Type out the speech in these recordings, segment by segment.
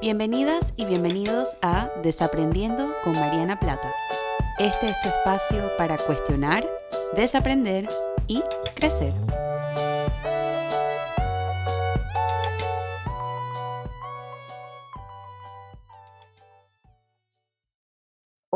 Bienvenidas y bienvenidos a Desaprendiendo con Mariana Plata. Este es tu espacio para cuestionar, desaprender y crecer.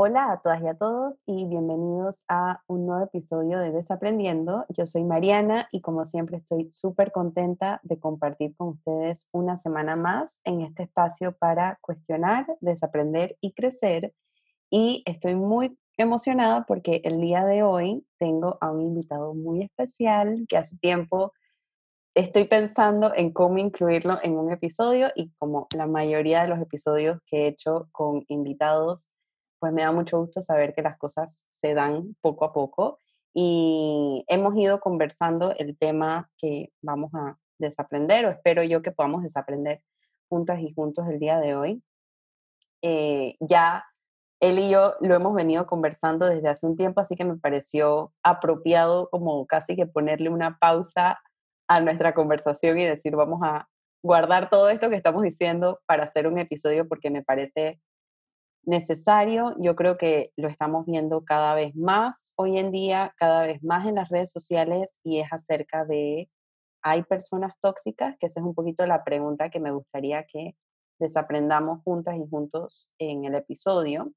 Hola a todas y a todos y bienvenidos a un nuevo episodio de Desaprendiendo. Yo soy Mariana y como siempre estoy súper contenta de compartir con ustedes una semana más en este espacio para cuestionar, desaprender y crecer. Y estoy muy emocionada porque el día de hoy tengo a un invitado muy especial que hace tiempo estoy pensando en cómo incluirlo en un episodio y como la mayoría de los episodios que he hecho con invitados pues me da mucho gusto saber que las cosas se dan poco a poco y hemos ido conversando el tema que vamos a desaprender o espero yo que podamos desaprender juntas y juntos el día de hoy. Eh, ya él y yo lo hemos venido conversando desde hace un tiempo, así que me pareció apropiado como casi que ponerle una pausa a nuestra conversación y decir, vamos a guardar todo esto que estamos diciendo para hacer un episodio porque me parece necesario. Yo creo que lo estamos viendo cada vez más hoy en día, cada vez más en las redes sociales y es acerca de, ¿hay personas tóxicas? Que esa es un poquito la pregunta que me gustaría que desaprendamos juntas y juntos en el episodio.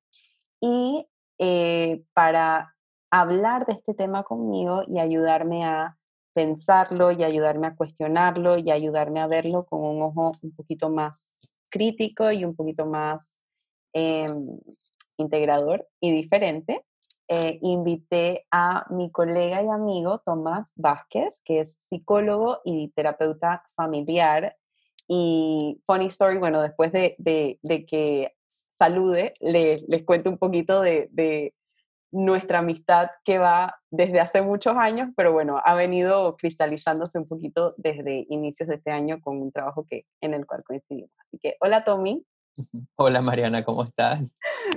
Y eh, para hablar de este tema conmigo y ayudarme a pensarlo y ayudarme a cuestionarlo y ayudarme a verlo con un ojo un poquito más crítico y un poquito más Em, integrador y diferente, eh, invité a mi colega y amigo Tomás Vázquez, que es psicólogo y terapeuta familiar. Y funny story, bueno, después de, de, que salude, les cuento un poquito de, de, nuestra amistad que va desde hace muchos años, pero bueno, ha venido cristalizándose un poquito desde inicios de este año con un trabajo que, en el cual coincidimos. Así que, hola Tommy. Hola Mariana, ¿cómo estás?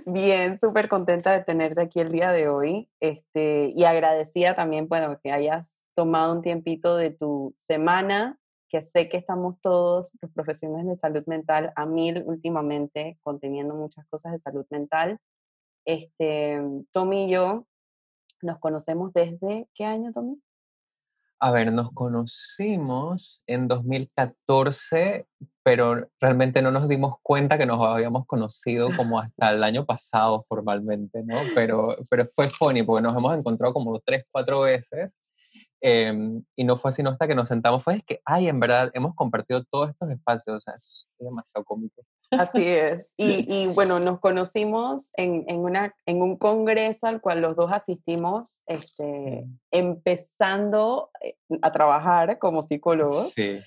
Bien, súper contenta de tenerte aquí el día de hoy este, y agradecida también, bueno, que hayas tomado un tiempito de tu semana, que sé que estamos todos los profesionales de salud mental a mil últimamente, conteniendo muchas cosas de salud mental. Este, Tommy y yo nos conocemos desde, ¿qué año, Tommy? A ver, nos conocimos en 2014, pero realmente no nos dimos cuenta que nos habíamos conocido como hasta el año pasado formalmente, ¿no? Pero, pero fue funny porque nos hemos encontrado como tres, cuatro veces Em, y no fue sino hasta que nos sentamos, fue es que, ay, en verdad, hemos compartido todos estos espacios, o sea, es demasiado cómico. Así es. Y, y bueno, nos conocimos en, en, una, en un congreso al cual los dos asistimos, este, empezando eh, a trabajar como psicólogos. Sí.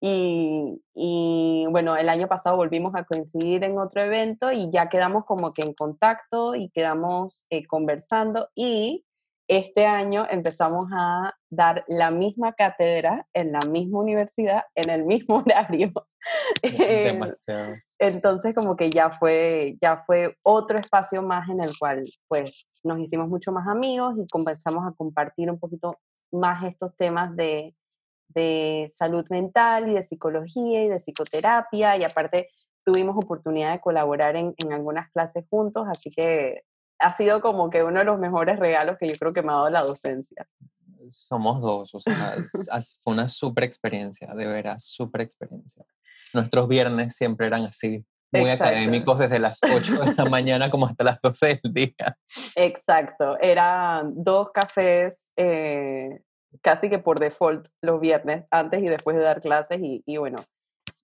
Y, y, bueno, el año pasado volvimos a coincidir en otro evento y ya quedamos como que en contacto y quedamos eh, conversando y este año empezamos a dar la misma cátedra en la misma universidad, en el mismo horario. Em, entonces como que ya fue, ya fue otro espacio más en el cual pues nos hicimos mucho más amigos y comenzamos a compartir un poquito más estos temas de, de salud mental y de psicología y de psicoterapia y aparte tuvimos oportunidad de colaborar en, en algunas clases juntos, así que ha sido como que uno de los mejores regalos que yo creo que me ha dado la docencia. Somos dos, o sea, fue una super experiencia, de veras, super experiencia. Nuestros viernes siempre eran así, muy académicos desde las 8 de la mañana como hasta las 12 del día. Exacto, eran dos cafés eh, casi que por default los viernes, antes y después de dar clases y, y bueno,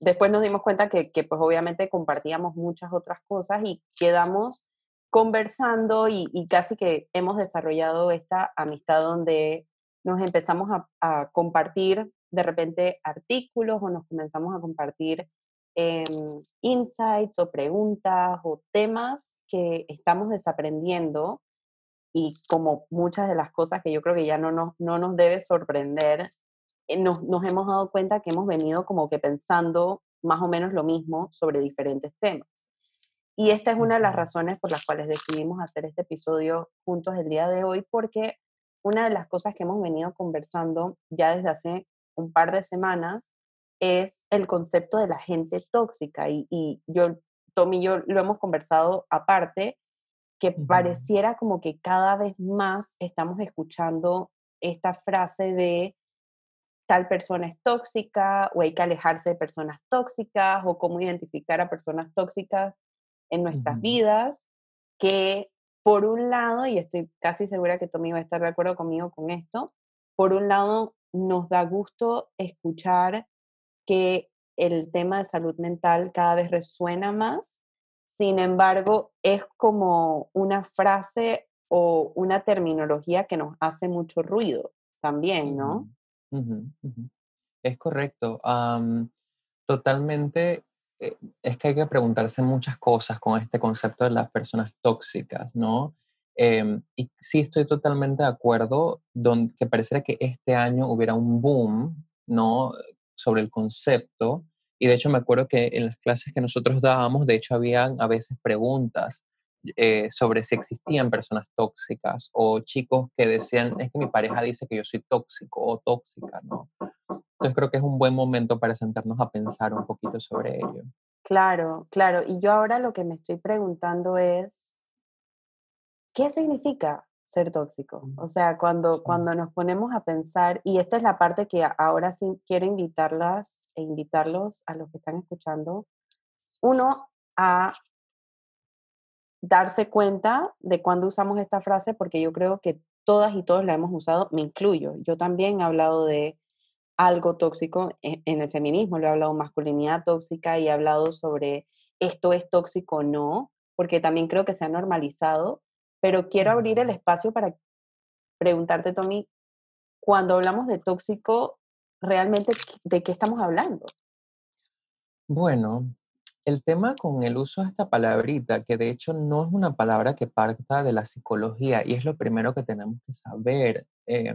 después nos dimos cuenta que, que, pues obviamente compartíamos muchas otras cosas y quedamos conversando y, casi que hemos desarrollado esta amistad donde nos empezamos a, compartir de repente artículos o nos comenzamos a compartir em, insights o preguntas o temas que estamos desaprendiendo y como muchas de las cosas que yo creo que ya no nos, no nos debe sorprender, eh, nos, nos hemos dado cuenta que hemos venido como que pensando más o menos lo mismo sobre diferentes temas. Y esta es una de las razones por las cuales decidimos hacer este episodio juntos el día de hoy, porque una de las cosas que hemos venido conversando ya desde hace un par de semanas es el concepto de la gente tóxica. Y, y yo, Tommy y yo lo hemos conversado aparte, que pareciera como que cada vez más estamos escuchando esta frase de tal persona es tóxica o hay que alejarse de personas tóxicas o cómo identificar a personas tóxicas en nuestras vidas, que por un lado, y estoy casi segura que Tommy va a estar de acuerdo conmigo con esto, por un lado nos da gusto escuchar que el tema de salud mental cada vez resuena más, sin embargo, es como una frase o una terminología que nos hace mucho ruido también, ¿no? Es correcto. totalmente, eh, es que hay que preguntarse muchas cosas con este concepto de las personas tóxicas, ¿no? Em, y sí estoy totalmente de acuerdo donde, que pareciera que este año hubiera un boom, ¿no? Sobre el concepto. Y de hecho me acuerdo que en las clases que nosotros dábamos, de hecho habían a veces preguntas eh, sobre si existían personas tóxicas o chicos que decían, es que mi pareja dice que yo soy tóxico o tóxica, ¿no? Entonces creo que es un buen momento para sentarnos a pensar un poquito sobre ello. Claro, claro. Y yo ahora lo que me estoy preguntando es, ¿qué significa ser tóxico? O sea, cuando, cuando nos ponemos a pensar, y esta es la parte que ahora sí quiero invitarlas e invitarlos a los que están escuchando, uno, a darse cuenta de cuando usamos esta frase, porque yo creo que todas y todos la hemos usado, me incluyo. Yo también he hablado de algo tóxico e, en, el feminismo, lo he hablado masculinidad tóxica y he hablado sobre esto es tóxico o no, porque también creo que se ha normalizado, pero quiero abrir el espacio para preguntarte, Tommy, cuando hablamos de tóxico, realmente, ¿de qué estamos hablando? Bueno, el tema con el uso de esta palabrita, que de hecho no es una palabra que parta de la psicología y es lo primero que tenemos que saber. Eh,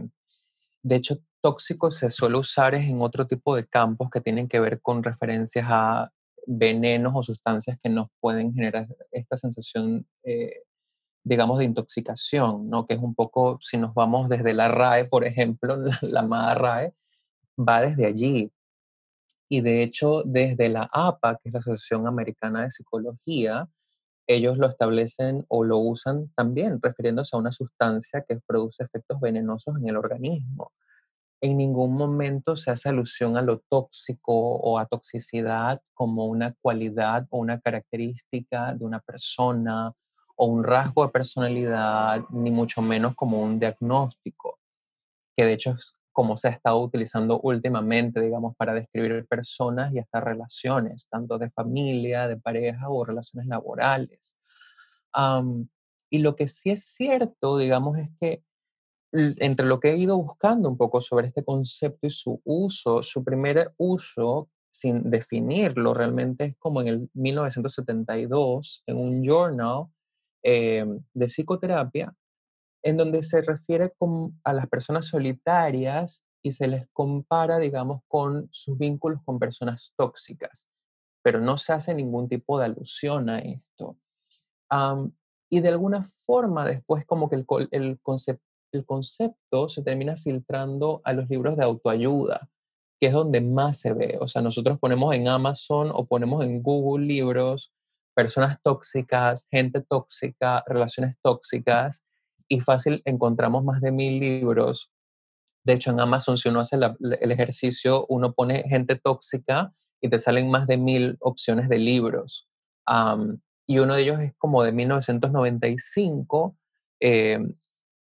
de hecho, tóxico se suele usar en otro tipo de campos que tienen que ver con referencias a venenos o sustancias que nos pueden generar esta sensación, eh, digamos, de intoxicación, ¿no? Que es un poco, si nos vamos desde la RAE, por ejemplo, la, la amada RAE, va desde allí. Y de hecho, desde la APA, que es la Asociación Americana de Psicología, ellos lo establecen o lo usan también refiriéndose a una sustancia que produce efectos venenosos en el organismo. En ningún momento se hace alusión a lo tóxico o a toxicidad como una cualidad o una característica de una persona o un rasgo de personalidad, ni mucho menos como un diagnóstico, que de hecho es como se ha estado utilizando últimamente, digamos, para describir personas y hasta relaciones, tanto de familia, de pareja o relaciones laborales. y lo que sí es cierto, digamos, es que entre lo que he ido buscando un poco sobre este concepto y su uso, su primer uso, sin definirlo, realmente es como en el 1972, en un journal eh, de psicoterapia, en donde se refiere a las personas solitarias y se les compara, digamos, con sus vínculos con personas tóxicas, pero no se hace ningún tipo de alusión a esto. y de alguna forma después como que el, el, el concepto se termina filtrando a los libros de autoayuda, que es donde más se ve. O sea, nosotros ponemos en Amazon o ponemos en Google libros, personas tóxicas, gente tóxica, relaciones tóxicas, y fácil encontramos más de mil libros. De hecho, en Amazon, si uno hace el ejercicio, uno pone gente tóxica y te salen más de mil opciones de libros. y uno de ellos es como de 1995. Em,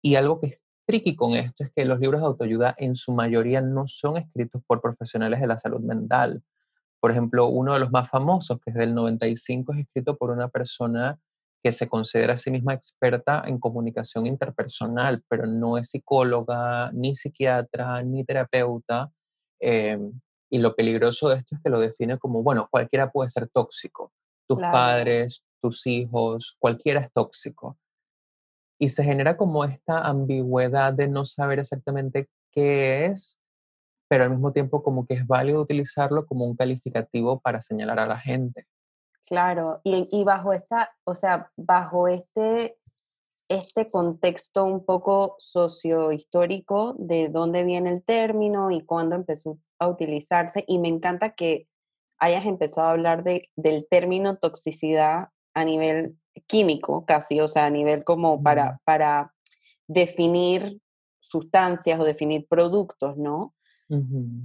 y algo que es tricky con esto es que los libros de autoayuda en su mayoría no son escritos por profesionales de la salud mental. Por ejemplo, uno de los más famosos, que es del 95, es escrito por una persona que se considera a sí misma experta en comunicación interpersonal, pero no es psicóloga, ni psiquiatra, ni terapeuta. Eh, y lo peligroso de esto es que lo define como, bueno, cualquiera puede ser tóxico. Tus padres, tus hijos, cualquiera es tóxico. Y se genera como esta ambigüedad de no saber exactamente qué es, pero al mismo tiempo como que es válido utilizarlo como un calificativo para señalar a la gente. Claro, y, bajo esta, o sea, bajo este este contexto un poco sociohistórico de dónde viene el término y cuándo empezó a utilizarse. Y me encanta que hayas empezado a hablar de, del término toxicidad a nivel químico casi, o sea, a nivel como para, para definir sustancias o definir productos, ¿no?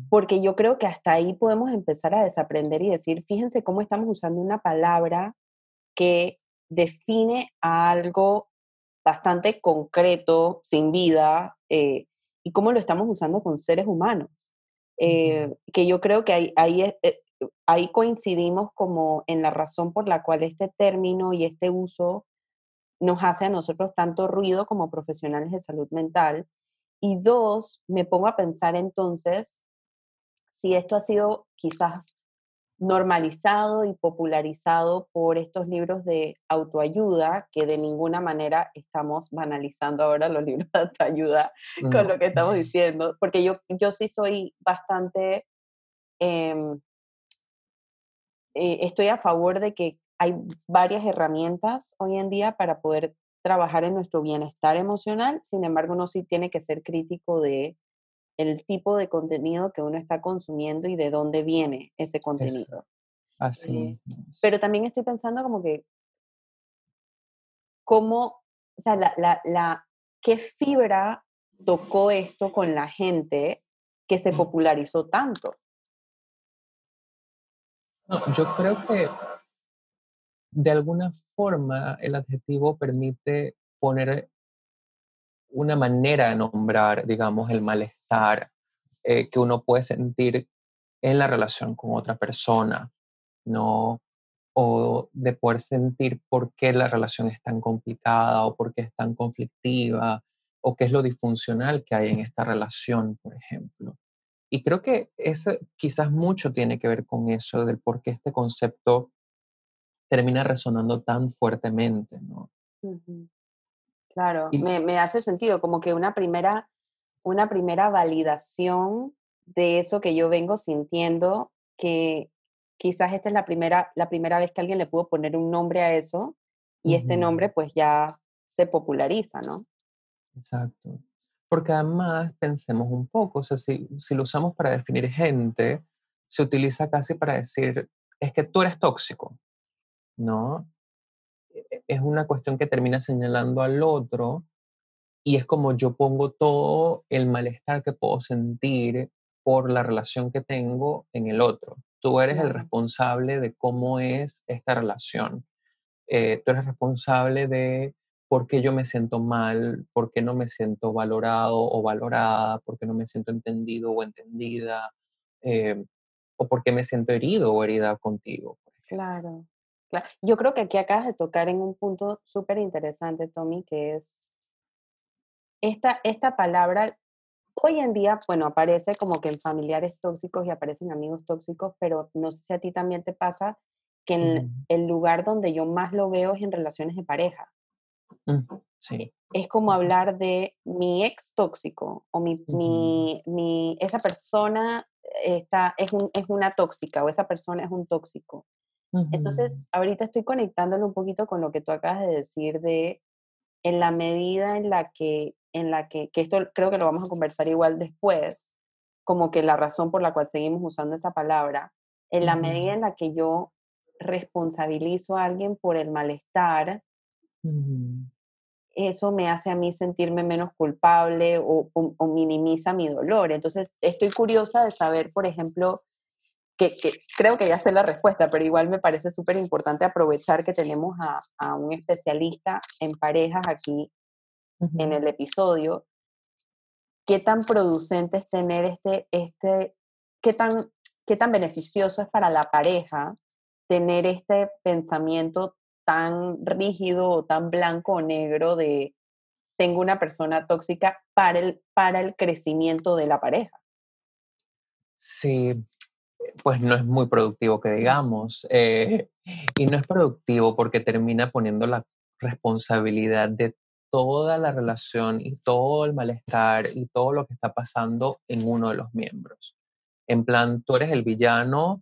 Porque yo creo que hasta ahí podemos empezar a desaprender y decir, fíjense cómo estamos usando una palabra que define a algo bastante concreto, sin vida, eh, y cómo lo estamos usando con seres humanos. Eh, que yo creo que ahí, ahí, eh, ahí coincidimos como en la razón por la cual este término y este uso nos hace a nosotros tanto ruido como profesionales de salud mental. Y dos, me pongo a pensar entonces si esto ha sido quizás normalizado y popularizado por estos libros de autoayuda, que de ninguna manera estamos banalizando ahora los libros de autoayuda con lo que estamos diciendo, porque yo, yo sí soy bastante, em, eh, estoy a favor de que hay varias herramientas hoy en día para poder trabajar en nuestro bienestar emocional, sin embargo, uno sí tiene que ser crítico de el tipo de contenido que uno está consumiendo y de dónde viene ese contenido. así. Eh, pero también estoy pensando como que, cómo, o sea, la, la, la, qué fibra tocó esto con la gente que se popularizó tanto. No, yo creo que de alguna forma el adjetivo permite poner una manera de nombrar, digamos, el malestar eh, que uno puede sentir en la relación con otra persona, ¿no? O de poder sentir por qué la relación es tan complicada o por qué es tan conflictiva o qué es lo disfuncional que hay en esta relación, por ejemplo. Y creo que eso quizás mucho tiene que ver con eso, del por qué este concepto termina resonando tan fuertemente, ¿no? Claro, me, hace sentido, como que una primera, una primera validación de eso que yo vengo sintiendo, que quizás esta es la primera, la primera vez que alguien le pudo poner un nombre a eso y este nombre pues ya se populariza, ¿no? Exacto. Porque además pensemos un poco, o sea, si, si lo usamos para definir gente, se utiliza casi para decir, es que tú eres tóxico, ¿no? E, es una cuestión que termina señalando al otro y es como yo pongo todo el malestar que puedo sentir por la relación que tengo en el otro. Tú eres el responsable de cómo es esta relación. Eh, tú eres responsable de por qué yo me siento mal, por qué no me siento valorado o valorada, por qué no me siento entendido o entendida, eh, o por qué me siento herido o herida contigo. Claro. Yo creo que aquí acabas de tocar en un punto súper interesante, Tommy, que es esta, esta palabra, hoy en día, bueno, aparece como que en familiares tóxicos y aparecen amigos tóxicos, pero no sé si a ti también te pasa que en el lugar donde yo más lo veo es en relaciones de pareja. Sí. Es como hablar de mi ex tóxico o mi, mi, mi esa persona está, es, un, es una tóxica o esa persona es un tóxico. Entonces, ahorita estoy conectándolo un poquito con lo que tú acabas de decir de en la medida en la que, en la que, que esto creo que lo vamos a conversar igual después, como que la razón por la cual seguimos usando esa palabra, en la medida en la que yo responsabilizo a alguien por el malestar, eso me hace a mí sentirme menos culpable o, o, minimiza mi dolor. Entonces, estoy curiosa de saber, por ejemplo, que, creo que ya sé la respuesta, pero igual me parece súper importante aprovechar que tenemos a, un especialista en parejas aquí en el episodio. ¿Qué tan producente es tener este, este, qué tan, qué tan beneficioso es para la pareja tener este pensamiento tan rígido o tan blanco o negro de tengo una persona tóxica para el, para el crecimiento de la pareja? Sí, pues no es muy productivo que digamos. Eh, y no es productivo porque termina poniendo la responsabilidad de toda la relación y todo el malestar y todo lo que está pasando en uno de los miembros. En plan, tú eres el villano,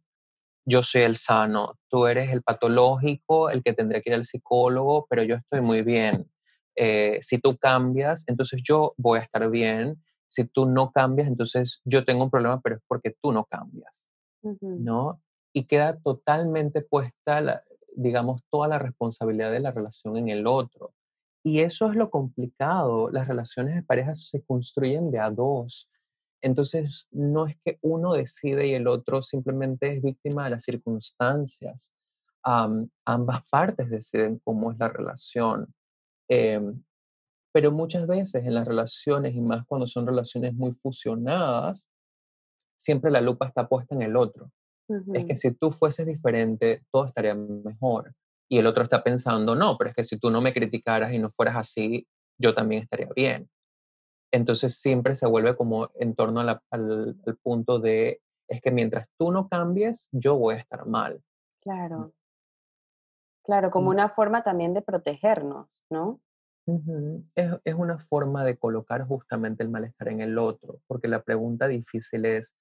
yo soy el sano, tú eres el patológico, el que tendría que ir al psicólogo, pero yo estoy muy bien. eh, si tú cambias, entonces yo voy a estar bien, si tú no cambias, entonces yo tengo un problema, pero es porque tú no cambias, ¿no? Y queda totalmente puesta, digamos, toda la responsabilidad de la relación en el otro. Y eso es lo complicado. Las relaciones de pareja se construyen de a dos. Entonces, no es que uno decide y el otro simplemente es víctima de las circunstancias. ambas partes deciden cómo es la relación. Em, pero muchas veces en las relaciones, y más cuando son relaciones muy fusionadas, siempre la lupa está puesta en el otro. Es que si tú fueses diferente, todo estaría mejor. Y el otro está pensando, no, pero es que si tú no me criticaras y no fueras así, yo también estaría bien. Entonces siempre se vuelve como en torno al, al, punto de, es que mientras tú no cambies, yo voy a estar mal. Claro. Claro, como una forma también de protegernos, ¿no? es, es, una forma de colocar justamente el malestar en el otro, porque la pregunta difícil es,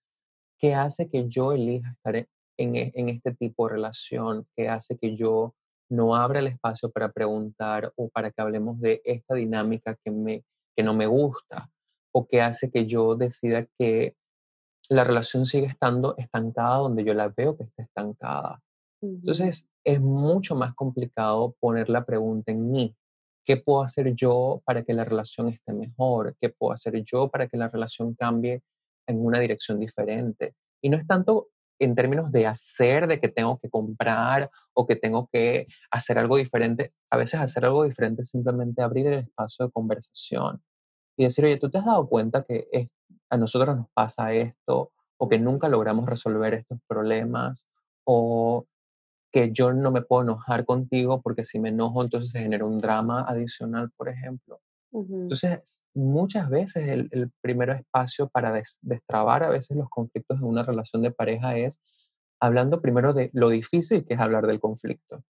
¿qué hace que yo elija estar en, en, e, en este tipo de relación? ¿Qué hace que yo no abra el espacio para preguntar o para que hablemos de esta dinámica que, me, que no me gusta? ¿O qué hace que yo decida que la relación sigue estando estancada donde yo la veo que está estancada? Entonces, es mucho más complicado poner la pregunta en mí. ¿Qué puedo hacer yo para que la relación esté mejor? ¿Qué puedo hacer yo para que la relación cambie en una dirección diferente? Y no es tanto en términos de hacer, de que tengo que comprar o que tengo que hacer algo diferente. A veces hacer algo diferente es simplemente abrir el espacio de conversación y decir, oye, ¿tú te has dado cuenta que a nosotros nos pasa esto o que nunca logramos resolver estos problemas o que yo no me puedo enojar contigo porque si me enojo entonces se genera un drama adicional, por ejemplo. Entonces, muchas veces el, el primer espacio para destrabar a veces los conflictos en una relación de pareja es hablando primero de lo difícil que es hablar del conflicto.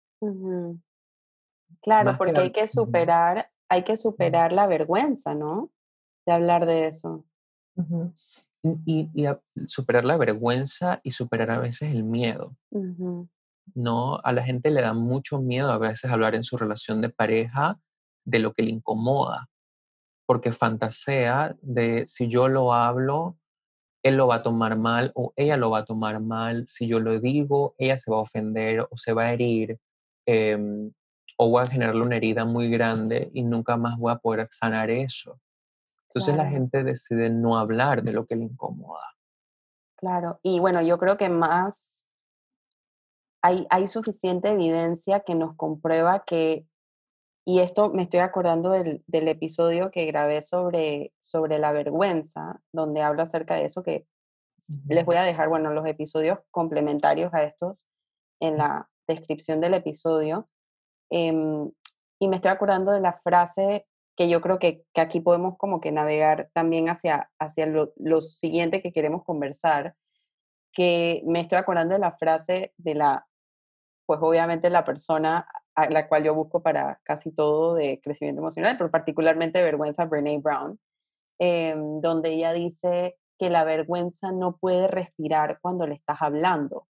Claro, porque hay que superar, hay que superar la vergüenza, ¿no? De hablar de eso. Y, y, superar la vergüenza y superar a veces el miedo. ¿no? A la gente le da mucho miedo a veces hablar en su relación de pareja de lo que le incomoda, porque fantasea de si yo lo hablo, él lo va a tomar mal o ella lo va a tomar mal, si yo lo digo, ella se va a ofender o se va a herir, em, o voy a generarle una herida muy grande y nunca más voy a poder sanar eso. Entonces la gente decide no hablar de lo que le incomoda. Claro, y bueno, yo creo que más hay, suficiente evidencia que nos comprueba que, y esto me estoy acordando del, episodio que grabé sobre, sobre la vergüenza, donde hablo acerca de eso, que les voy a dejar, bueno, los episodios complementarios a estos en la descripción del episodio. Em, y me estoy acordando de la frase que yo creo que, aquí podemos como que navegar también hacia, hacia lo, lo, siguiente que queremos conversar, que me estoy acordando de la frase de la pues obviamente la persona la cual yo busco para casi todo de crecimiento emocional, pero particularmente vergüenza, Brene Brown, em, donde ella dice que la vergüenza no puede respirar cuando le estás hablando,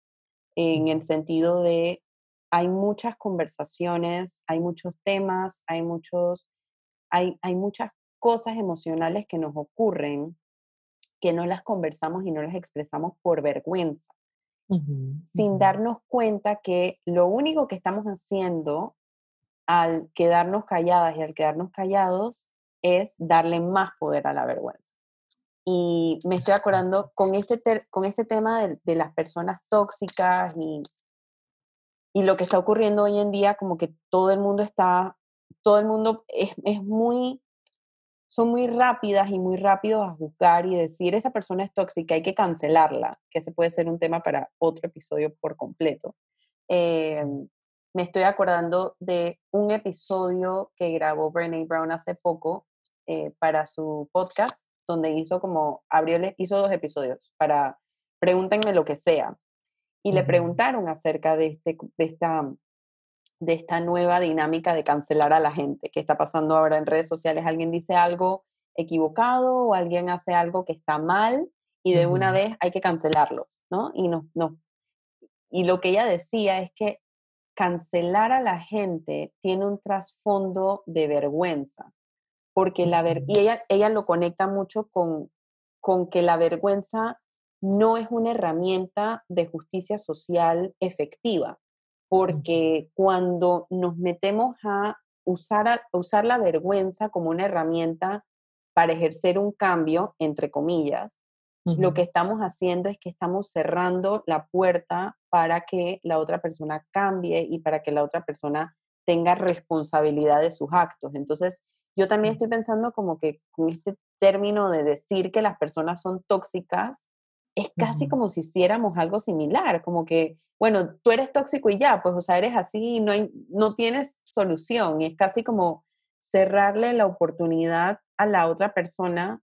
en el sentido de hay muchas conversaciones, hay muchos temas, hay, muchos, hay, hay muchas cosas emocionales que nos ocurren que no las conversamos y no las expresamos por vergüenza sin darnos cuenta que lo único que estamos haciendo al quedarnos calladas y al quedarnos callados es darle más poder a la vergüenza. Y me estoy acordando con este, con este tema de, las personas tóxicas y, y lo que está ocurriendo hoy en día, como que todo el mundo está, todo el mundo es, es muy son muy rápidas y muy rápidos a juzgar y decir esa persona es tóxica, hay que cancelarla, que ese puede ser un tema para otro episodio por completo. Eh, me estoy acordando de un episodio que grabó Brené Brown hace poco eh, para su podcast, donde hizo como, abrió, hizo dos episodios para Pregúntenme lo que sea. Y le preguntaron acerca de, este, de esta de esta nueva dinámica de cancelar a la gente que está pasando ahora en redes sociales. Alguien dice algo equivocado o alguien hace algo que está mal y de una vez hay que cancelarlos, ¿no? Y no, no. Y lo que ella decía es que cancelar a la gente tiene un trasfondo de vergüenza, porque la ver y ella, ella lo conecta mucho con, con que la vergüenza no es una herramienta de justicia social efectiva, porque cuando nos metemos a usar, usar la vergüenza como una herramienta para ejercer un cambio, entre comillas, lo que estamos haciendo es que estamos cerrando la puerta para que la otra persona cambie y para que la otra persona tenga responsabilidad de sus actos. Entonces, yo también estoy pensando como que con este término de decir que las personas son tóxicas, es casi como si hiciéramos algo similar, como que, bueno, tú eres tóxico y ya, pues, o sea, eres así, no, hay, no tienes solución. Y es casi como cerrarle la oportunidad a la otra persona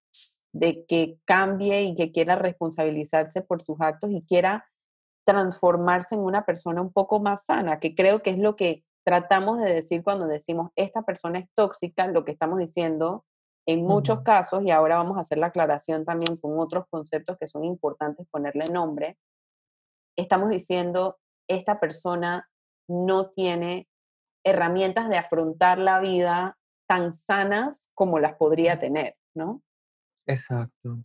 de que cambie y que quiera responsabilizarse por sus actos y quiera transformarse en una persona un poco más sana, que creo que es lo que tratamos de decir cuando decimos esta persona es tóxica, lo que estamos diciendo en muchos casos, y ahora vamos a hacer la aclaración también con otros conceptos que son importantes ponerle nombre, estamos diciendo esta persona no tiene herramientas de afrontar la vida tan sanas como las podría tener, ¿no? Exacto.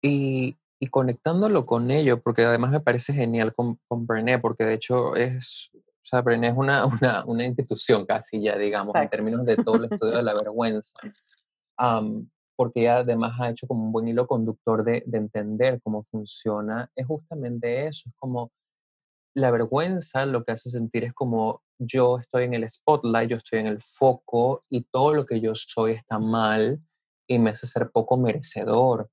Y, y conectándolo con ello, porque además me parece genial con, con Brené, porque de hecho es, o sea, Brené es una, una, una institución casi ya, digamos, en términos de todo el estudio de la vergüenza porque ella además ha hecho como un buen hilo conductor de, de entender cómo funciona, es justamente eso, es como la vergüenza lo que hace sentir es como yo estoy en el spotlight, yo estoy en el foco y todo lo que yo soy está mal y me hace ser poco merecedor.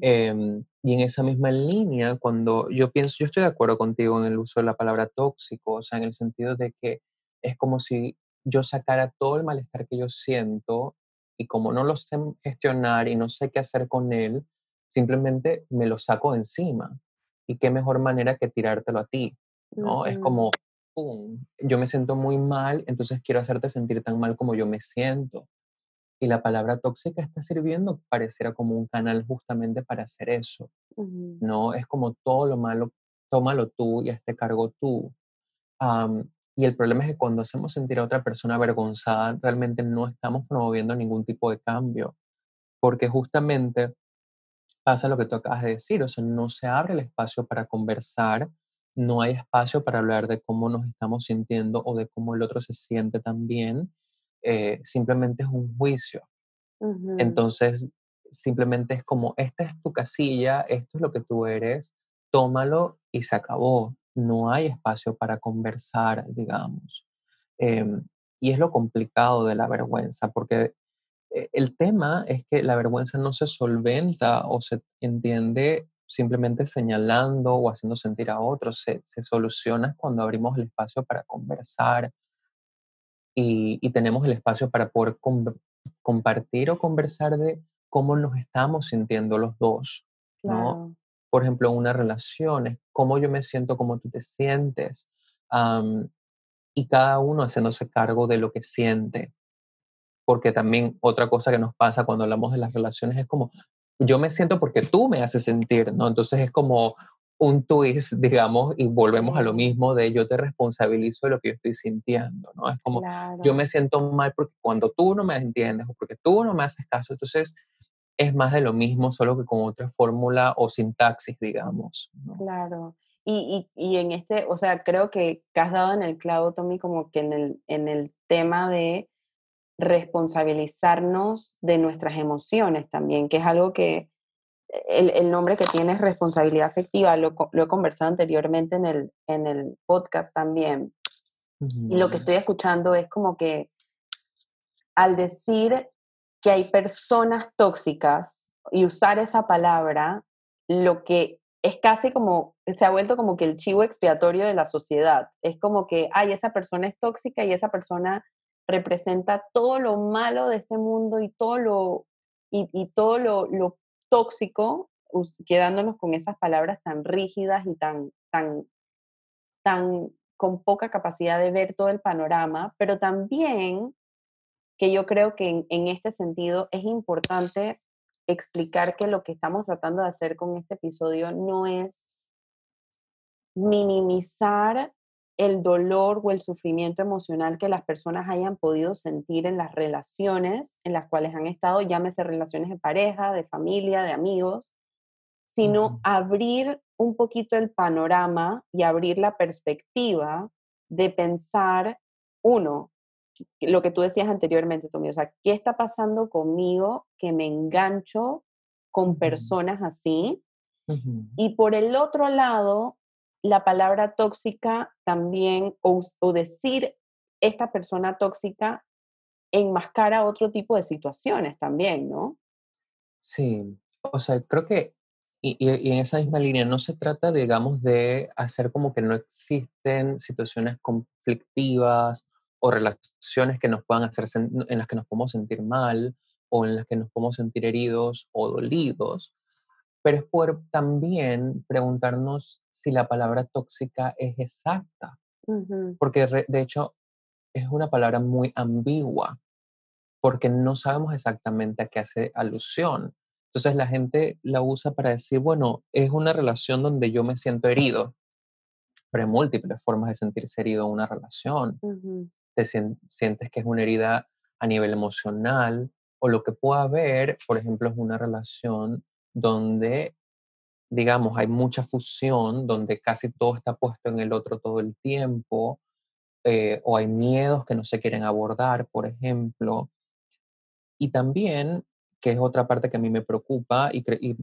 Em, y en esa misma línea, cuando yo pienso, yo estoy de acuerdo contigo en el uso de la palabra tóxico, o sea, en el sentido de que es como si yo sacara todo el malestar que yo siento y como no lo sé gestionar y no sé qué hacer con él, simplemente me lo saco encima. Y qué mejor manera que tirártelo a ti, ¿no? Es como, ¡pum! Yo me siento muy mal, entonces quiero hacerte sentir tan mal como yo me siento. Y la palabra tóxica está sirviendo, pareciera como un canal justamente para hacer eso. No, es como todo lo malo, tómalo tú y este cargo tú. Y el problema es que cuando hacemos sentir a otra persona avergonzada, realmente no estamos promoviendo ningún tipo de cambio, porque justamente pasa lo que tú acabas de decir, o sea, no se abre el espacio para conversar, no hay espacio para hablar de cómo nos estamos sintiendo o de cómo el otro se siente también, eh, simplemente es un juicio. Entonces, simplemente es como, esta es tu casilla, esto es lo que tú eres, tómalo y se acabó no hay espacio para conversar, digamos. Em, y es lo complicado de la vergüenza, porque eh, el tema es que la vergüenza no se solventa o se entiende simplemente señalando o haciendo sentir a otros, se, soluciona cuando abrimos el espacio para conversar y, tenemos el espacio para poder compartir o conversar de cómo nos estamos sintiendo los dos, ¿no? Por ejemplo, una relación, es cómo yo me siento, cómo tú te sientes, y cada uno haciéndose cargo de lo que siente. Porque también otra cosa que nos pasa cuando hablamos de las relaciones es como, yo me siento porque tú me haces sentir, ¿no? Entonces es como un twist, digamos, y volvemos a lo mismo de yo te responsabilizo de lo que yo estoy sintiendo, ¿no? Es como, yo me siento mal porque cuando tú no me entiendes o porque tú no me haces caso, entonces es más de lo mismo, solo que con otra fórmula o sintaxis, digamos. Claro. Y, y, y, en este, o sea, creo que, has dado en el clavo, Tommy, como que en el, en el tema de responsabilizarnos de nuestras emociones también, que es algo que el, el nombre que tiene es responsabilidad afectiva, lo, lo, he conversado anteriormente en el, en el podcast también. Y lo que estoy escuchando es como que al decir que hay personas tóxicas y usar esa palabra, lo que es casi como, se ha vuelto como que el chivo expiatorio de la sociedad. Es como que, ay, esa persona es tóxica y esa persona representa todo lo malo de este mundo y todo lo, y, todo lo, lo, tóxico, quedándonos con esas palabras tan rígidas y tan, tan, tan con poca capacidad de ver todo el panorama, pero también que yo creo que en, este sentido es importante explicar que lo que estamos tratando de hacer con este episodio no es minimizar el dolor o el sufrimiento emocional que las personas hayan podido sentir en las relaciones en las cuales han estado, llámese relaciones de pareja, de familia, de amigos, sino abrir un poquito el panorama y abrir la perspectiva de pensar, uno, lo que tú decías anteriormente, Tommy, o sea, ¿qué está pasando conmigo que me engancho con personas así? Y por el otro lado, la palabra tóxica también, o, decir esta persona tóxica, enmascara otro tipo de situaciones también, ¿no? Sí, o sea, creo que, y, y, en esa misma línea, no se trata, digamos, de hacer como que no existen situaciones conflictivas o relaciones que nos puedan hacer, en las que nos podemos sentir mal o en las que nos podemos sentir heridos o dolidos, pero es por también preguntarnos si la palabra tóxica es exacta, porque de hecho es una palabra muy ambigua, porque no sabemos exactamente a qué hace alusión. Entonces la gente la usa para decir, bueno, es una relación donde yo me siento herido, pero hay múltiples formas de sentirse herido en una relación. Te sientes que es una herida a nivel emocional, o lo que pueda haber, por ejemplo, es una relación donde, digamos, hay mucha fusión, donde casi todo está puesto en el otro todo el tiempo, eh, o hay miedos que no se quieren abordar, por ejemplo. Y también, que es otra parte que a mí me preocupa, y, y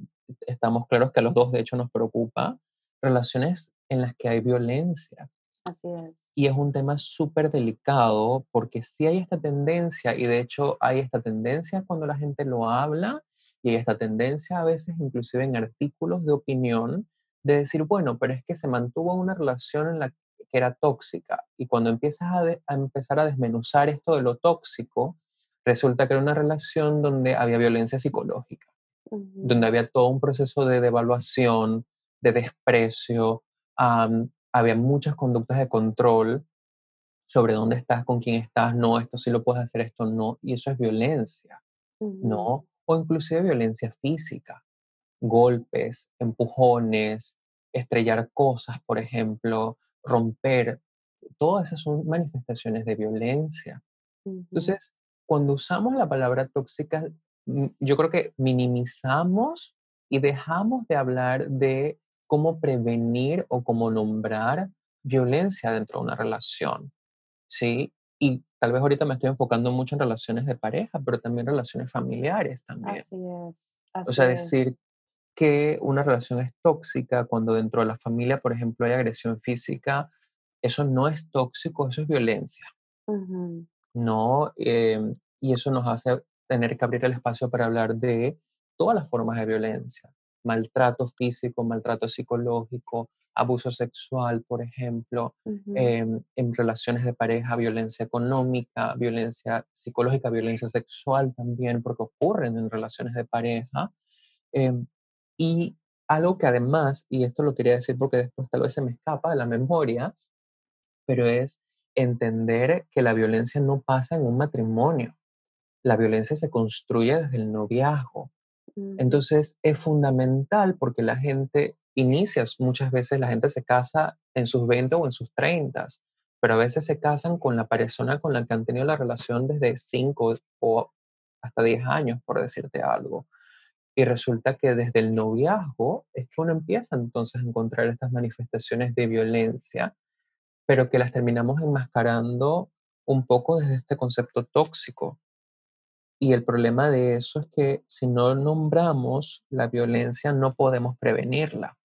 estamos claros que a los dos de hecho nos preocupa, relaciones en las que hay violencia. Así es. Y es un tema súper delicado porque sí hay esta tendencia, y de hecho hay esta tendencia cuando la gente lo habla, y hay esta tendencia a veces, inclusive en artículos de opinión, de decir, bueno, pero es que se mantuvo una relación en la que era tóxica. Y cuando empiezas a, empezar a desmenuzar esto de lo tóxico, resulta que era una relación donde había violencia psicológica, donde había todo un proceso de devaluación, de desprecio, había muchas conductas de control sobre dónde estás, con quién estás, no, esto sí lo puedes hacer, esto no, y eso es violencia, ¿no? o inclusive violencia física, golpes, empujones, estrellar cosas, por ejemplo, romper, todas esas son manifestaciones de violencia. Entonces, cuando usamos la palabra tóxica, mm, yo creo que minimizamos y dejamos de hablar de cómo prevenir o cómo nombrar violencia dentro de una relación, ¿sí? Y tal vez ahorita me estoy enfocando mucho en relaciones de pareja, pero también relaciones familiares también. Así es. o sea, decir que una relación es tóxica cuando dentro de la familia, por ejemplo, hay agresión física, eso no es tóxico, eso es violencia. No, em, y eso nos hace tener que abrir el espacio para hablar de todas las formas de violencia, maltrato físico, maltrato psicológico, abuso sexual, por ejemplo, em, en relaciones de pareja, violencia económica, violencia psicológica, violencia sexual también, porque ocurren en relaciones de pareja. Em, y algo que además, y esto lo quería decir porque después tal vez se me escapa de la memoria, pero es entender que la violencia no pasa en un matrimonio. La violencia se construye desde el noviazgo. Entonces es fundamental porque la gente inicias, muchas veces la gente se casa en sus 20 o en sus 30, pero a veces se casan con la persona con la que han tenido la relación desde 5 o hasta 10 años, por decirte algo. Y resulta que desde el noviazgo es que uno empieza entonces a encontrar estas manifestaciones de violencia, pero que las terminamos enmascarando un poco desde este concepto tóxico. Y el problema de eso es que si no nombramos la violencia, no podemos prevenirla.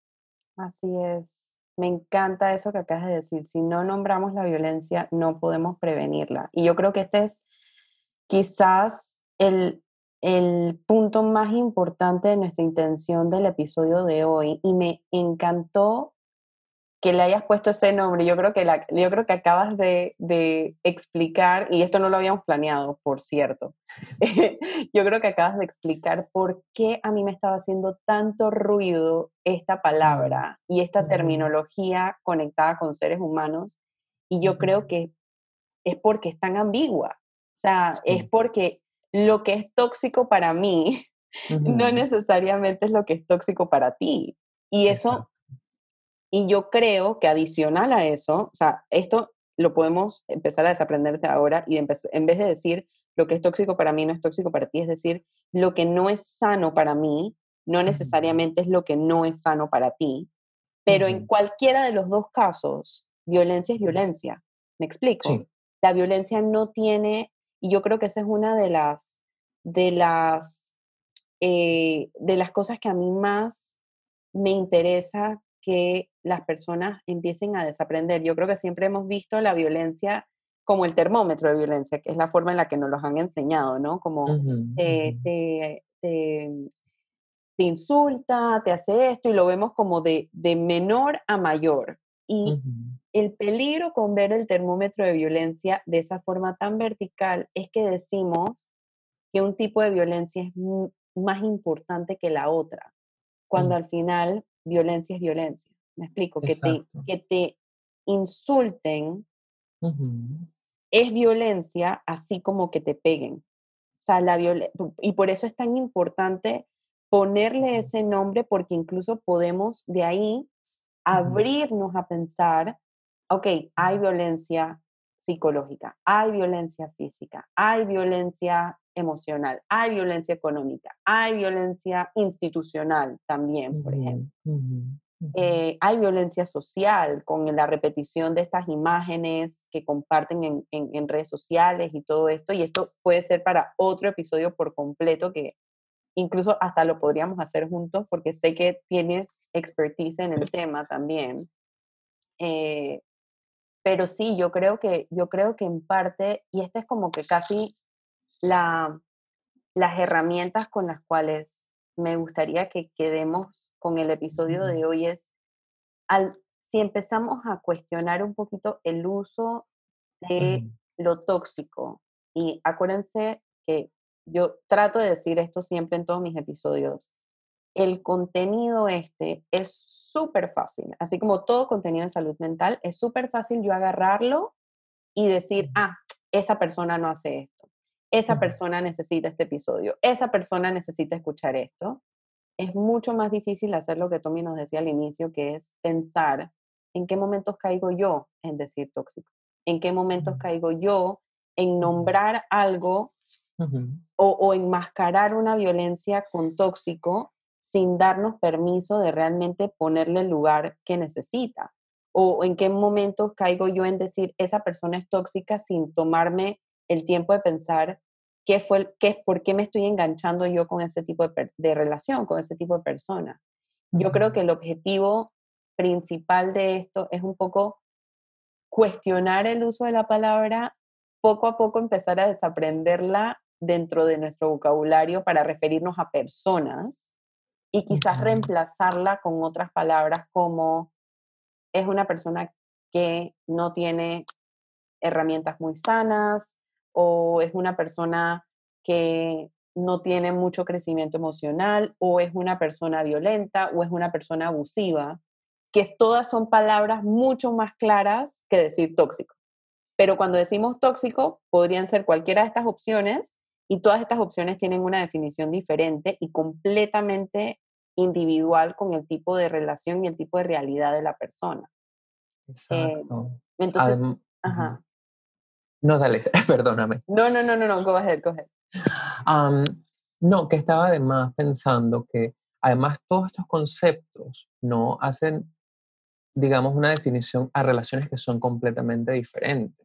Así es. Me encanta eso que acabas de decir. Si no nombramos la violencia, no podemos prevenirla. Y yo creo que este es quizás el, el punto más importante de nuestra intención del episodio de hoy. Y me encantó que le hayas puesto ese nombre. Yo creo que, la, yo creo que acabas de, de, explicar, y esto no lo habíamos planeado, por cierto, yo creo que acabas de explicar por qué a mí me estaba haciendo tanto ruido esta palabra y esta terminología conectada con seres humanos. Y yo creo que es porque es tan ambigua. O sea, es porque lo que es tóxico para mí no necesariamente es lo que es tóxico para ti. Y eso Y yo creo que adicional a eso, o sea, esto lo podemos empezar a desaprender de ahora y en vez de decir lo que es tóxico para mí no es tóxico para ti, es decir, lo que no es sano para mí no necesariamente es lo que no es sano para ti, pero en cualquiera de los dos casos, violencia es violencia. ¿Me explico? La violencia no tiene, y yo creo que esa es una de las, de las, eh, de las cosas que a mí más me interesa que las personas empiecen a desaprender. Yo creo que siempre hemos visto la violencia como el termómetro de violencia, que es la forma en la que nos los han enseñado, ¿no? Como te, te, insulta, te hace esto y lo vemos como de, de menor a mayor. Y el peligro con ver el termómetro de violencia de esa forma tan vertical es que decimos que un tipo de violencia es más importante que la otra, cuando al final violencia es violencia. Me explico, que te, que te insulten es violencia, así como que te peguen. O sea, la y por eso es tan importante ponerle ese nombre, porque incluso podemos de ahí abrirnos a pensar, ok, hay violencia psicológica, hay violencia física, hay violencia emocional, hay violencia económica, hay violencia institucional también, por ejemplo. Eh, hay violencia social con la repetición de estas imágenes que comparten en, redes sociales y todo esto. Y esto puede ser para otro episodio por completo que incluso hasta lo podríamos hacer juntos porque sé que tienes expertise en el tema también. Eh, pero sí, yo creo que, yo creo que en parte, y esta es como que casi la, las herramientas con las cuales me gustaría que quedemos con el episodio de hoy es, al, si empezamos a cuestionar un poquito el uso de lo tóxico, y acuérdense que yo trato de decir esto siempre en todos mis episodios, el contenido este es súper fácil, así como todo contenido en salud mental, es súper fácil yo agarrarlo y decir, ah, esa persona no hace esto, esa persona necesita este episodio, esa persona necesita escuchar esto. Es mucho más difícil hacer lo que Tommy nos decía al inicio, que es pensar en qué momentos caigo yo en decir tóxico, en qué momentos caigo yo en nombrar algo o, enmascarar una violencia con tóxico sin darnos permiso de realmente ponerle el lugar que necesita. O en qué momentos caigo yo en decir esa persona es tóxica sin tomarme el tiempo de pensar qué fue, qué, por qué me estoy enganchando yo con ese tipo de, relación, con ese tipo de persona. Yo creo que el objetivo principal de esto es un poco cuestionar el uso de la palabra, poco a poco empezar a desaprenderla dentro de nuestro vocabulario para referirnos a personas y quizás reemplazarla con otras palabras como es una persona que no tiene herramientas muy sanas, o es una persona que no tiene mucho crecimiento emocional, o es una persona violenta, o es una persona abusiva, que todas son palabras mucho más claras que decir tóxico. Pero cuando decimos tóxico, podrían ser cualquiera de estas opciones y todas estas opciones tienen una definición diferente y completamente individual con el tipo de relación y el tipo de realidad de la persona. Eh, entonces, ajá. No, dale, perdóname. No, no, no, no, no, go ahead, go ahead. no, que estaba además pensando que además todos estos conceptos no hacen, digamos, una definición a relaciones que son completamente diferentes.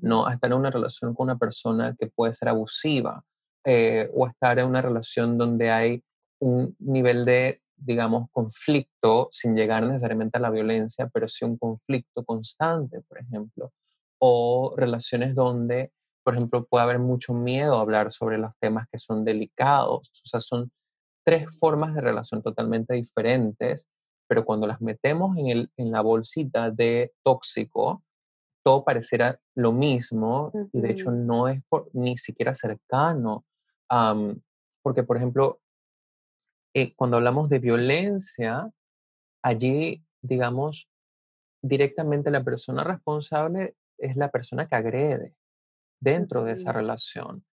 No, estar en una relación con una persona que puede ser abusiva eh, o estar en una relación donde hay un nivel de, digamos, conflicto sin llegar necesariamente a la violencia, pero sí un conflicto constante, por ejemplo o relaciones donde, por ejemplo, puede haber mucho miedo a hablar sobre los temas que son delicados. O sea, son tres formas de relación totalmente diferentes, pero cuando las metemos en, el, en la bolsita de tóxico, todo pareciera lo mismo y de hecho no es ni siquiera cercano. porque, por ejemplo, eh, cuando hablamos de violencia, allí, digamos, directamente la persona responsable es la persona que agrede dentro de esa relación.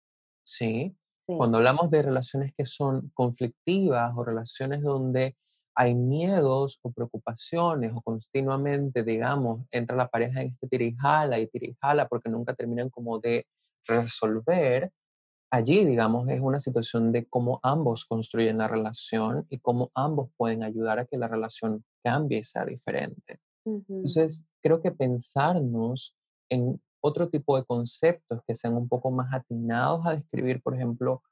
¿sí? Cuando hablamos de relaciones que son conflictivas o relaciones donde hay miedos o preocupaciones o continuamente, digamos, entra la pareja en este tirijala y tirijala porque nunca terminan como de resolver, allí, digamos, es una situación de cómo ambos construyen la relación y cómo ambos pueden ayudar a que la relación cambie y sea diferente. Entonces, creo que pensarnos en otro tipo de conceptos que sean un poco más atinados a describir, por ejemplo,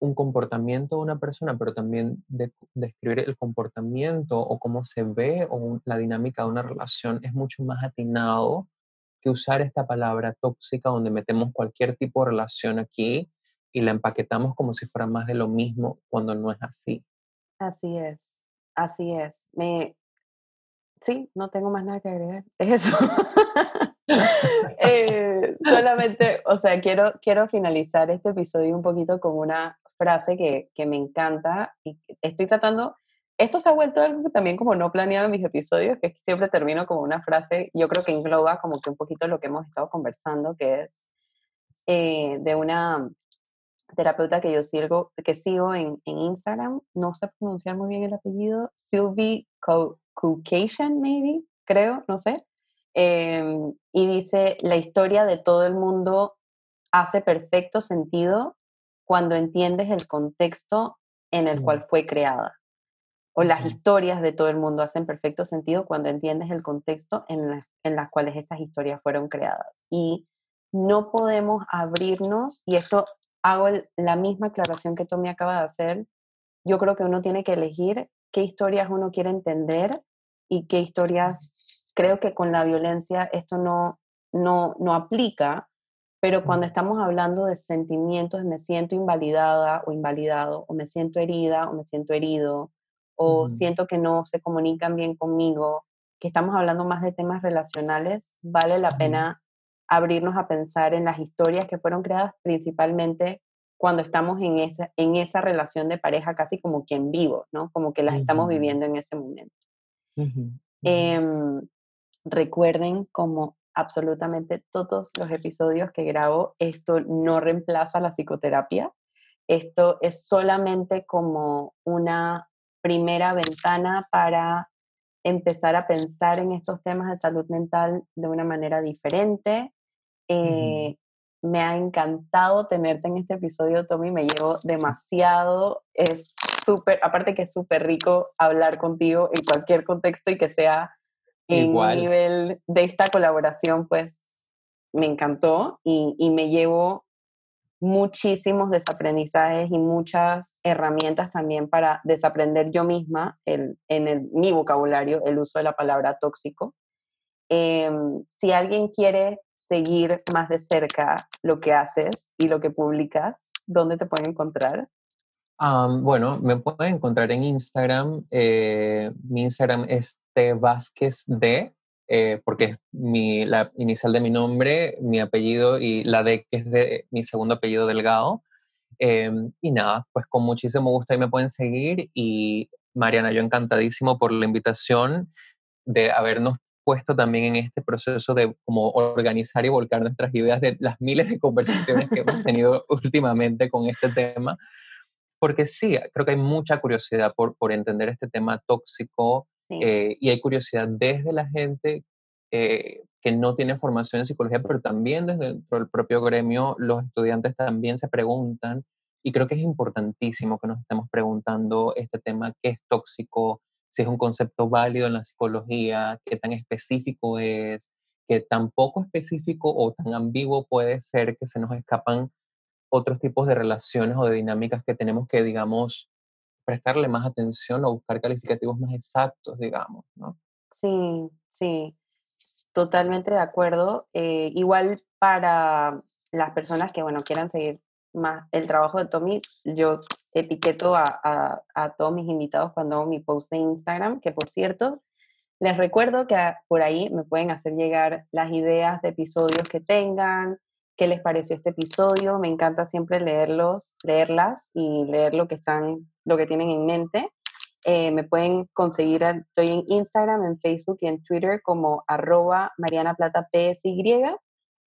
un comportamiento de una persona, pero también de, describir el comportamiento o cómo se ve o la dinámica de una relación es mucho más atinado que usar esta palabra tóxica donde metemos cualquier tipo de relación aquí y la empaquetamos como si fuera más de lo mismo cuando no es así. Así es, así es. Me... Sí, no tengo más nada que agregar. Es eso. Eh, solamente, o sea, quiero, quiero finalizar este episodio un poquito con una frase que, que me encanta y estoy tratando, esto se ha vuelto algo también como no planeado en mis episodios, que siempre termino como una frase, yo creo que engloba como que un poquito lo que hemos estado conversando, que es eh, de una terapeuta que yo sigo, que sigo en, en, Instagram, no sé pronunciar muy bien el apellido, Sylvie Caucasian, maybe, creo, no sé. Em, y dice, la historia de todo el mundo hace perfecto sentido cuando entiendes el contexto en el cual fue creada. O las historias de todo el mundo hacen perfecto sentido cuando entiendes el contexto en, en las cuales estas historias fueron creadas. Y no podemos abrirnos, y esto hago la misma aclaración que Tommy acaba de hacer, yo creo que uno tiene que elegir qué historias uno quiere entender y qué historias, creo que con la violencia esto no, no, no aplica, pero cuando estamos hablando de sentimientos, me siento invalidada o invalidado, o me siento herida o me siento herido, o siento que no se comunican bien conmigo, que estamos hablando más de temas relacionales, vale la pena abrirnos a pensar en las historias que fueron creadas principalmente cuando estamos en esa, en esa relación de pareja casi como quien vivo, ¿no? Como que las estamos viviendo en ese momento. Em, recuerden como absolutamente todos los episodios que grabo, esto no reemplaza la psicoterapia. Esto es solamente como una primera ventana para empezar a pensar en estos temas de salud mental de una manera diferente. Eh, me ha encantado tenerte en este episodio, Tommy. Me llevo demasiado. Es súper, aparte que es súper rico hablar contigo en cualquier contexto y que sea en nivel de esta colaboración, pues me encantó y, y, me llevo muchísimos desaprendizajes y muchas herramientas también para desaprender yo misma el, en el, mi vocabulario el uso de la palabra tóxico. Em, si alguien quiere seguir más de cerca lo que haces y lo que publicas, ¿dónde te pueden encontrar? Bueno, me pueden encontrar en Instagram. Eh, mi Instagram es Vázquez D, eh, porque es mi, la inicial de mi nombre, mi apellido y la D que es de mi segundo apellido Delgado. Em, y nada, pues con muchísimo gusto ahí me pueden seguir. Y Mariana, yo encantadísimo por la invitación de habernos puesto también en este proceso de como organizar y volcar nuestras ideas de las miles de conversaciones que hemos tenido últimamente con este tema porque sí, creo que hay mucha curiosidad por, por entender este tema tóxico eh, y hay curiosidad desde la gente eh, que no tiene formación en psicología, pero también desde el propio gremio los estudiantes también se preguntan y creo que es importantísimo que nos estemos preguntando este tema, qué es tóxico, si es un concepto válido en la psicología, qué tan específico es, qué tan poco específico o tan ambiguo puede ser que se nos escapan otros tipos de relaciones o de dinámicas que tenemos que, digamos, prestarle más atención o buscar calificativos más exactos, digamos, ¿no? Sí, sí, totalmente de acuerdo. Eh, igual para las personas que, bueno, quieran seguir más el trabajo de Tommy, yo etiqueto a, a, a todos mis invitados cuando hago mi post de Instagram, que por cierto, les recuerdo que por ahí me pueden hacer llegar las ideas de episodios que tengan, qué les pareció este episodio. Me encanta siempre leerlos, leerlas y leer lo que están, lo que tienen en mente. Eh, me pueden conseguir, estoy en Instagram, en Facebook y en Twitter como arroba marianaplatapsy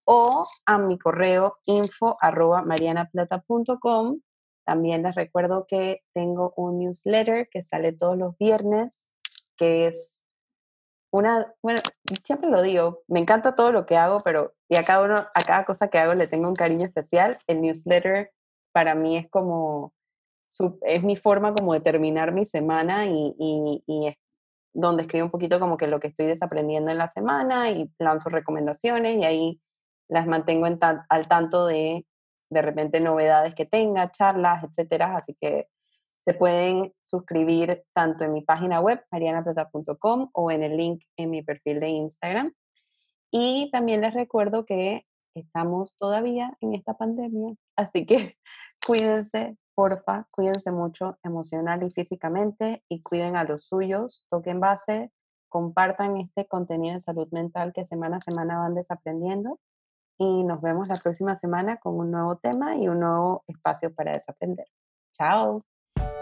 o a mi correo info arroba marianaplata.com También les recuerdo que tengo un newsletter que sale todos los viernes, que es una, bueno, siempre lo digo, me encanta todo lo que hago, pero y a cada uno, a cada cosa que hago le tengo un cariño especial. El newsletter para mí es como, es mi forma como de terminar mi semana y, y, es donde escribo un poquito como que lo que estoy desaprendiendo en la semana y lanzo recomendaciones y ahí las mantengo en al tanto de de repente novedades que tenga, charlas, etcétera. Así que se pueden suscribir tanto en mi página web, marianaplata.com, o en el link en mi perfil de Instagram. Y también les recuerdo que estamos todavía en esta pandemia, así que cuídense, porfa, cuídense mucho emocional y físicamente y cuiden a los suyos, toquen base, compartan este contenido de salud mental que semana a semana van desaprendiendo y nos vemos la próxima semana con un nuevo tema y un nuevo espacio para desaprender. Chao. you